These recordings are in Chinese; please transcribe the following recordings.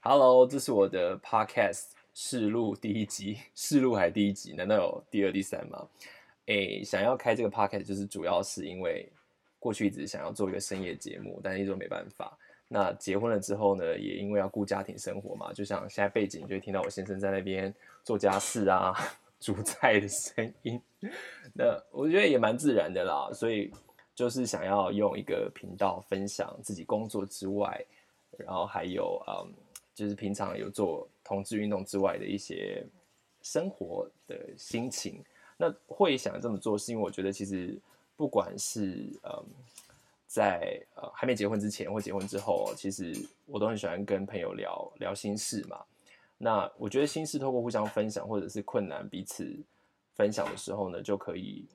Hello，这是我的 Podcast 试录第一集，试录还第一集？难道有第二、第三吗？诶，想要开这个 Podcast 就是主要是因为过去一直想要做一个深夜节目，但是一直没办法。那结婚了之后呢，也因为要顾家庭生活嘛，就像现在背景就会听到我先生在那边做家事啊、煮菜的声音，那我觉得也蛮自然的啦，所以。就是想要用一个频道分享自己工作之外，然后还有嗯，就是平常有做同志运动之外的一些生活的心情。那会想这么做，是因为我觉得其实不管是嗯，在呃还没结婚之前或结婚之后，其实我都很喜欢跟朋友聊聊心事嘛。那我觉得心事透过互相分享或者是困难彼此分享的时候呢，就可以。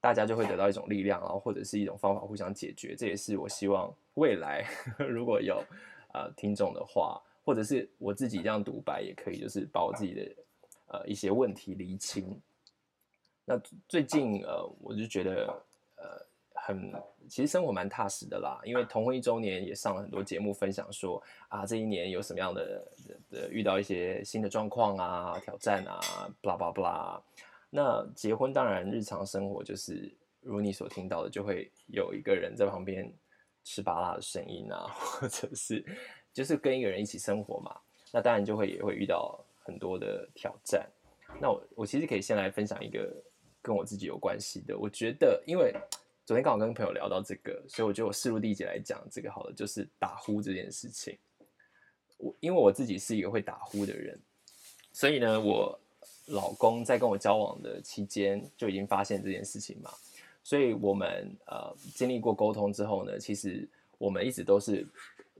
大家就会得到一种力量，然后或者是一种方法互相解决。这也是我希望未来 如果有呃听众的话，或者是我自己这样独白也可以，就是把我自己的呃一些问题厘清。那最近呃我就觉得呃很其实生活蛮踏实的啦，因为同婚一周年也上了很多节目分享说啊这一年有什么样的的遇到一些新的状况啊挑战啊，blah blah blah。那结婚当然，日常生活就是如你所听到的，就会有一个人在旁边吃巴拉的声音啊，或者是就是跟一个人一起生活嘛。那当然就会也会遇到很多的挑战。那我我其实可以先来分享一个跟我自己有关系的。我觉得，因为昨天刚好跟朋友聊到这个，所以我觉得我试入第一节来讲这个好了，就是打呼这件事情。我因为我自己是一个会打呼的人，所以呢，我。老公在跟我交往的期间就已经发现这件事情嘛，所以我们呃经历过沟通之后呢，其实我们一直都是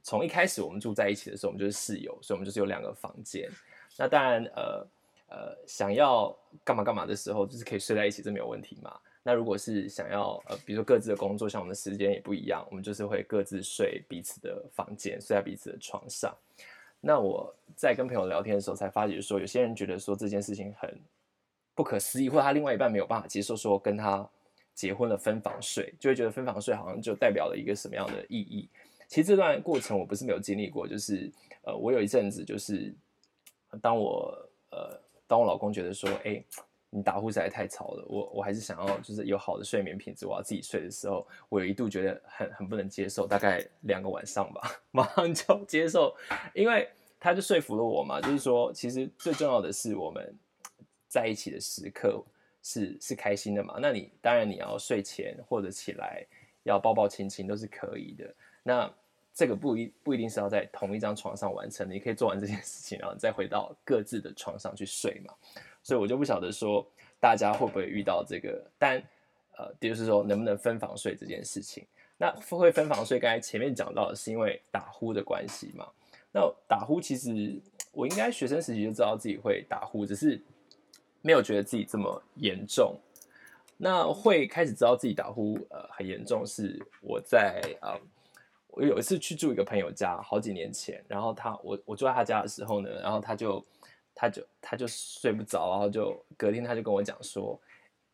从一开始我们住在一起的时候，我们就是室友，所以我们就是有两个房间。那当然呃呃想要干嘛干嘛的时候，就是可以睡在一起，这没有问题嘛。那如果是想要呃比如说各自的工作，像我们的时间也不一样，我们就是会各自睡彼此的房间，睡在彼此的床上。那我在跟朋友聊天的时候，才发觉说，有些人觉得说这件事情很不可思议，或者他另外一半没有办法接受，说跟他结婚了分房睡，就会觉得分房睡好像就代表了一个什么样的意义。其实这段过程我不是没有经历过，就是呃，我有一阵子就是当我呃，当我老公觉得说，哎。你打呼实在太吵了，我我还是想要就是有好的睡眠品质，我要自己睡的时候，我有一度觉得很很不能接受，大概两个晚上吧，马上就接受，因为他就说服了我嘛，就是说其实最重要的是我们在一起的时刻是是开心的嘛，那你当然你要睡前或者起来要抱抱亲亲都是可以的，那这个不一不一定是要在同一张床上完成的，你可以做完这件事情，然后再回到各自的床上去睡嘛。所以我就不晓得说大家会不会遇到这个，但呃，就是说能不能分房睡这件事情。那会分房睡，刚才前面讲到的是因为打呼的关系嘛。那打呼其实我应该学生时期就知道自己会打呼，只是没有觉得自己这么严重。那会开始知道自己打呼呃很严重，是我在啊，我有一次去住一个朋友家，好几年前，然后他我我住在他家的时候呢，然后他就。他就他就睡不着，然后就隔天他就跟我讲说，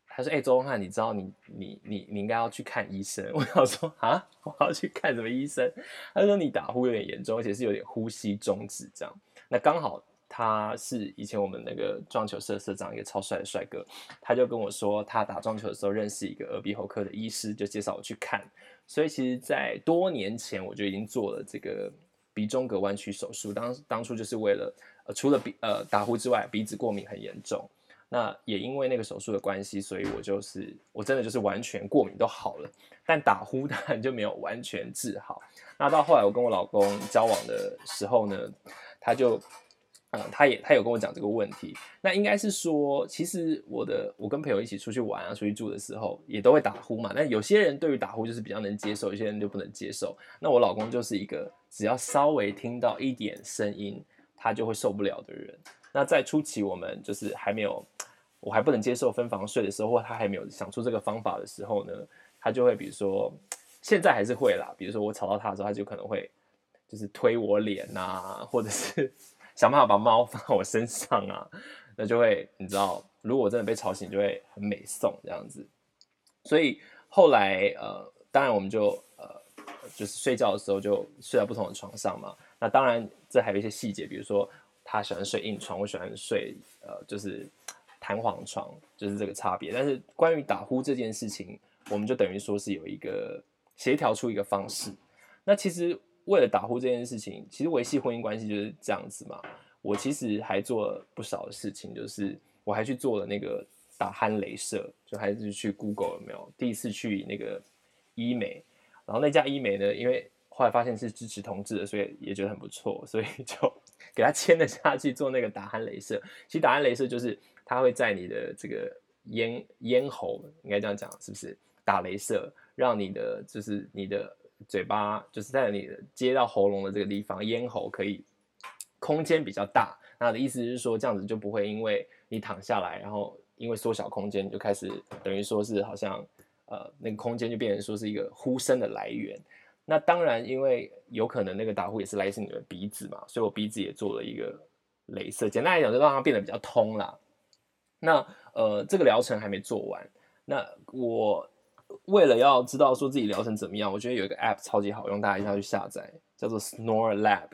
他说：“哎，周文汉，你知道你你你你应该要去看医生。”我想说啊，我要去看什么医生？他说你打呼有点严重，而且是有点呼吸中止这样。那刚好他是以前我们那个撞球社社长，一个超帅的帅哥，他就跟我说他打撞球的时候认识一个耳鼻喉科的医师，就介绍我去看。所以其实，在多年前我就已经做了这个鼻中隔弯曲手术，当当初就是为了呃。除了鼻呃打呼之外，鼻子过敏很严重。那也因为那个手术的关系，所以我就是我真的就是完全过敏都好了，但打呼当然就没有完全治好。那到后来我跟我老公交往的时候呢，他就呃他也他有跟我讲这个问题。那应该是说，其实我的我跟朋友一起出去玩啊，出去住的时候也都会打呼嘛。那有些人对于打呼就是比较能接受，有些人就不能接受。那我老公就是一个只要稍微听到一点声音。他就会受不了的人。那在初期，我们就是还没有，我还不能接受分房睡的时候，或他还没有想出这个方法的时候呢，他就会比如说，现在还是会啦。比如说我吵到他的时候，他就可能会就是推我脸呐，或者是想办法把猫放在我身上啊。那就会你知道，如果我真的被吵醒，就会很美送这样子。所以后来呃，当然我们就呃，就是睡觉的时候就睡在不同的床上嘛。那当然。这还有一些细节，比如说他喜欢睡硬床，我喜欢睡呃就是弹簧床，就是这个差别。但是关于打呼这件事情，我们就等于说是有一个协调出一个方式。那其实为了打呼这件事情，其实维系婚姻关系就是这样子嘛。我其实还做了不少的事情，就是我还去做了那个打鼾镭射，就还是去 Google 有没有第一次去那个医美，然后那家医美呢，因为后来发现是支持同志的，所以也觉得很不错，所以 就给他签了下去做那个打鼾镭射。其实打鼾镭射就是它会在你的这个咽咽喉，应该这样讲是不是？打镭射让你的就是你的嘴巴，就是在你接到喉咙的这个地方，咽喉可以。空间比较大，那的意思是说，这样子就不会因为你躺下来，然后因为缩小空间，就开始等于说是好像呃那个空间就变成说是一个呼声的来源。那当然，因为有可能那个打呼也是来自你的鼻子嘛，所以我鼻子也做了一个镭射，简单来讲就让它变得比较通啦。那呃这个疗程还没做完，那我为了要知道说自己疗程怎么样，我觉得有一个 app 超级好用，大家一定要去下载，叫做 Snore Lab。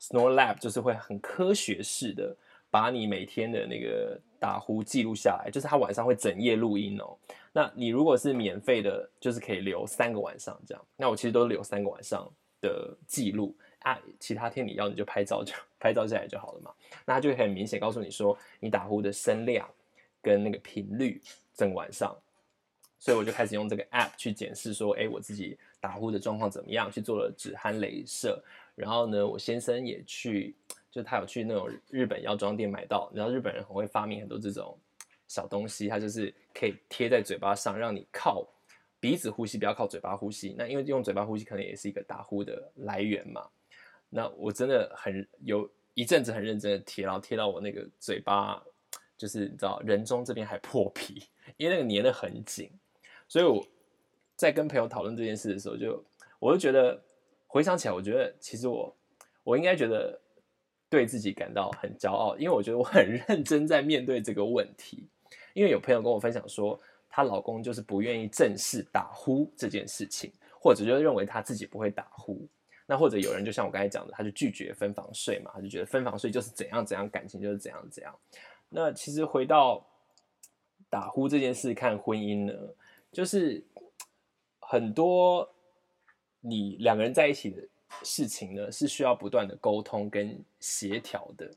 Snore Lab 就是会很科学式的把你每天的那个打呼记录下来，就是他晚上会整夜录音哦。那你如果是免费的，就是可以留三个晚上这样。那我其实都留三个晚上的记录啊，其他天你要你就拍照就拍照下来就好了嘛。那他就很明显告诉你说你打呼的声量跟那个频率整晚上。所以我就开始用这个 App 去检视说，哎，我自己打呼的状况怎么样？去做了止鼾镭射。然后呢，我先生也去，就他有去那种日本药妆店买到，然后日本人很会发明很多这种小东西，它就是可以贴在嘴巴上，让你靠鼻子呼吸，不要靠嘴巴呼吸。那因为用嘴巴呼吸可能也是一个打呼的来源嘛。那我真的很有一阵子很认真的贴，然后贴到我那个嘴巴，就是你知道人中这边还破皮，因为那个粘的很紧。所以我在跟朋友讨论这件事的时候，就我就觉得。回想起来，我觉得其实我我应该觉得对自己感到很骄傲，因为我觉得我很 认真在面对这个问题。因为有朋友跟我分享说，她老公就是不愿意正视打呼这件事情，或者就认为他自己不会打呼。那或者有人就像我刚才讲的，他就拒绝分房睡嘛，他就觉得分房睡就是怎样怎样，感情就是怎样怎样。那其实回到打呼这件事看婚姻呢，就是很多。你两个人在一起的事情呢，是需要不断的沟通跟协调的。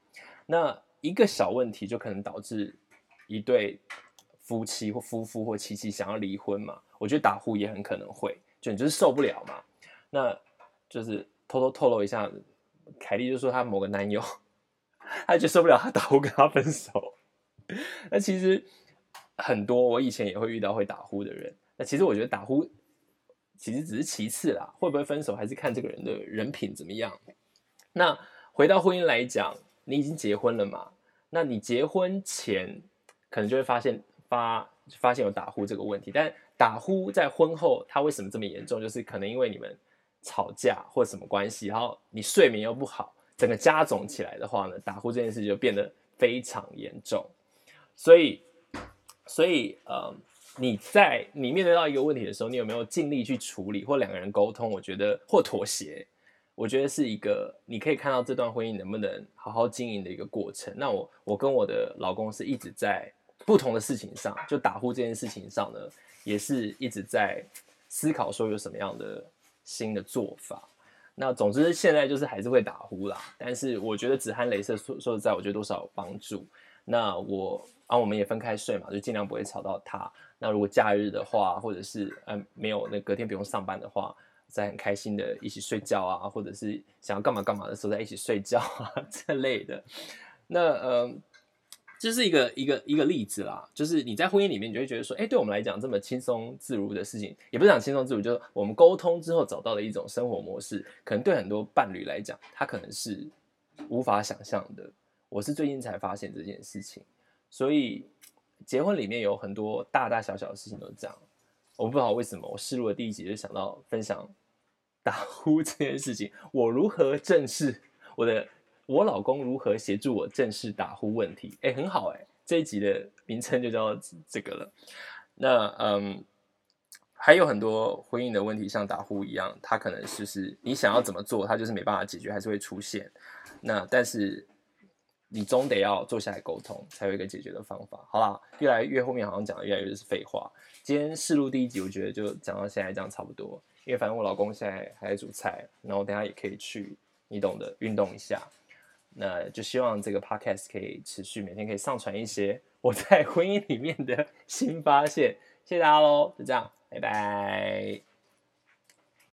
那一个小问题就可能导致一对夫妻或夫妇或妻妻想要离婚嘛？我觉得打呼也很可能会，就你就是受不了嘛。那就是偷偷透露一下，凯莉就说她某个男友，他就受不了他打呼跟他分手。那其实很多我以前也会遇到会打呼的人。那其实我觉得打呼。其实只是其次啦，会不会分手还是看这个人的人品怎么样。那回到婚姻来讲，你已经结婚了嘛？那你结婚前可能就会发现发发现有打呼这个问题，但打呼在婚后它为什么这么严重？就是可能因为你们吵架或什么关系，然后你睡眠又不好，整个加总起来的话呢，打呼这件事就变得非常严重。所以，所以呃。你在你面对到一个问题的时候，你有没有尽力去处理或两个人沟通？我觉得或妥协，我觉得是一个你可以看到这段婚姻能不能好好经营的一个过程。那我我跟我的老公是一直在不同的事情上，就打呼这件事情上呢，也是一直在思考说有什么样的新的做法。那总之现在就是还是会打呼啦，但是我觉得止鼾镭射说说实在，我觉得多少有帮助。那我啊，我们也分开睡嘛，就尽量不会吵到他。那如果假日的话，或者是嗯没有那隔天不用上班的话，在很开心的一起睡觉啊，或者是想要干嘛干嘛的时候在一起睡觉啊 这类的，那嗯，这是一个一个一个例子啦。就是你在婚姻里面，你就会觉得说，哎，对我们来讲这么轻松自如的事情，也不是讲轻松自如，就是我们沟通之后找到的一种生活模式，可能对很多伴侣来讲，他可能是无法想象的。我是最近才发现这件事情，所以。结婚里面有很多大大小小的事情都是这样，我不知道为什么我试录的第一集就想到分享打呼这件事情，我如何正视我的我老公如何协助我正视打呼问题？哎，很好哎，这一集的名称就叫这个了。那嗯，还有很多婚姻的问题，像打呼一样，它可能就是你想要怎么做，它就是没办法解决，还是会出现。那但是你总得要坐下来沟通，才有一个解决的方法。好啦，越来越后面好像讲的越来越是废话。今天试录第一集，我觉得就讲到现在这样差不多。因为反正我老公现在还在煮菜，然后等下也可以去，你懂的，运动一下。那就希望这个 podcast 可以持续每天可以上传一些我在 婚姻里面的新发现。谢谢大家喽，就这样，拜拜。